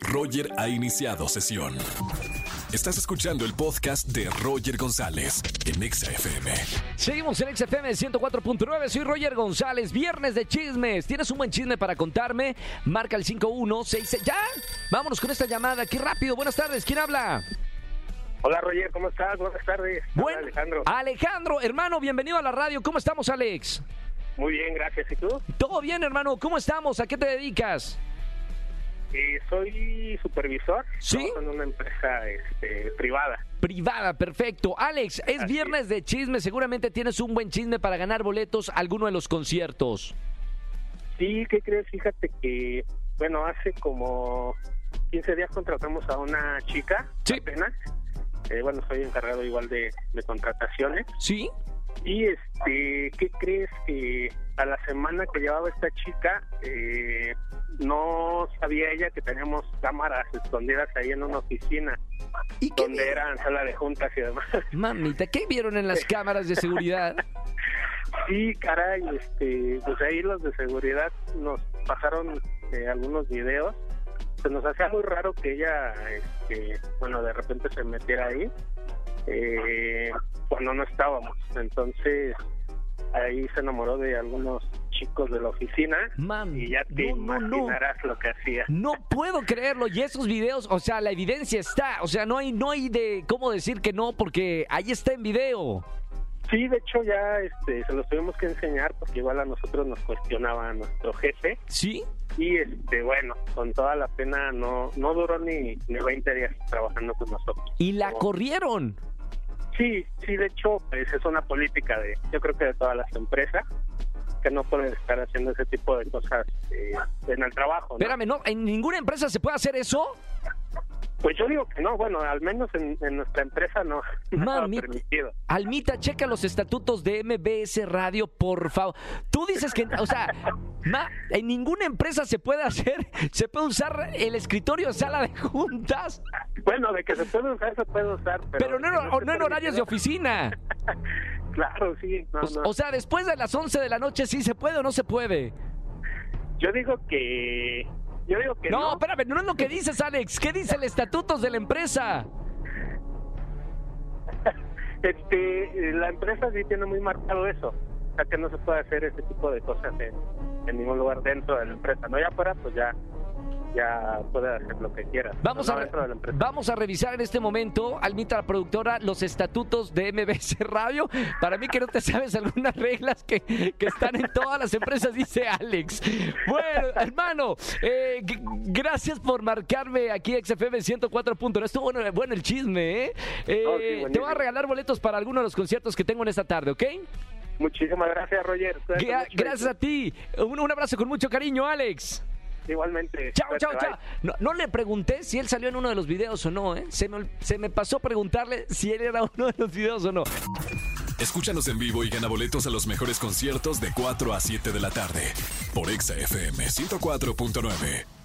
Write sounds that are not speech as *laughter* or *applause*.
Roger ha iniciado sesión. Estás escuchando el podcast de Roger González en Exa FM. Seguimos en XFM 104.9, soy Roger González, viernes de chismes. ¿Tienes un buen chisme para contarme? Marca el 5166. ¿Ya? Vámonos con esta llamada, qué rápido. Buenas tardes, ¿quién habla? Hola Roger, ¿cómo estás? Buenas tardes. Buen- Alejandro. Alejandro, hermano, bienvenido a la radio. ¿Cómo estamos, Alex? Muy bien, gracias. ¿Y tú? Todo bien, hermano. ¿Cómo estamos? ¿A qué te dedicas? Eh, soy supervisor. ¿Sí? En una empresa este, privada. Privada, perfecto. Alex, es Así viernes de chisme. Seguramente tienes un buen chisme para ganar boletos a alguno de los conciertos. Sí, ¿qué crees? Fíjate que, bueno, hace como 15 días contratamos a una chica Sí. apenas. Eh, bueno, soy encargado igual de, de contrataciones. ¿Sí? Y, este, ¿qué crees? Que a la semana que llevaba esta chica, eh, no sabía ella que teníamos cámaras escondidas ahí en una oficina, ¿Y donde eran sala de juntas y demás. *laughs* Mamita, ¿qué vieron en las cámaras de seguridad? Sí, caray, este, pues ahí los de seguridad nos pasaron eh, algunos videos. Se nos hacía muy raro que ella, este, bueno, de repente se metiera ahí eh, cuando no estábamos. Entonces ahí se enamoró de algunos chicos de la oficina Mami, y ya te no, no, no. imaginarás lo que hacía. No puedo creerlo. Y esos videos, o sea, la evidencia está. O sea, no hay, no hay de cómo decir que no, porque ahí está en video. Sí, de hecho ya este, se los tuvimos que enseñar porque igual a nosotros nos cuestionaba nuestro jefe. ¿Sí? y este bueno con toda la pena no no duró ni, ni 20 días trabajando con nosotros Y la Como- corrieron. Sí sí de hecho pues, es una política de yo creo que de todas las empresas que no pueden estar haciendo ese tipo de cosas eh, en el trabajo ¿no? Espérame, ¿no? ¿En ninguna empresa se puede hacer eso? pues yo digo que no bueno al menos en, en nuestra empresa no *laughs* Mami. permitido Almita, checa los estatutos de MBS Radio, por favor. Tú dices que, o sea, ma, en ninguna empresa se puede hacer, se puede usar el escritorio sala de juntas, bueno de que se puede usar se puede usar pero, pero no, no esté en horarios de oficina. *laughs* claro sí no, O, no. o sea, después de las 11 de la noche, ¿sí se puede o no se puede? yo digo que yo digo que No, no espérame, no es lo que dices, Alex. ¿Qué dice el estatutos de la empresa? *laughs* Este, la empresa sí tiene muy marcado eso, o sea que no se puede hacer ese tipo de cosas en, en ningún lugar dentro de la empresa, no ya afuera pues ya ya puede hacer lo que quiera. Vamos, no a, vamos revisar en este momento, Almita, la productora, los estatutos de MBS Radio. Para mí que no te sabes algunas reglas que, que están en todas las empresas, dice Alex. Bueno, hermano, eh, gracias por marcarme aquí XFM 104.1. Estuvo bueno, bueno el chisme, ¿eh? Eh, Oh, sí, te voy a regalar boletos para alguno de los conciertos que tengo en esta tarde, ¿ok? Muchísimas gracias, Roger. Cuídate Gra- mucho. gracias a ti. Un, un abrazo con mucho cariño, Alex. Igualmente. Chao, chao, chao. No, no le pregunté si él salió en uno de los videos o no, ¿eh? Se me, se me pasó preguntarle si él era uno de los videos o no. Escúchanos en vivo y gana boletos a los mejores conciertos de 4 a 7 de la tarde por Exa FM 104.9.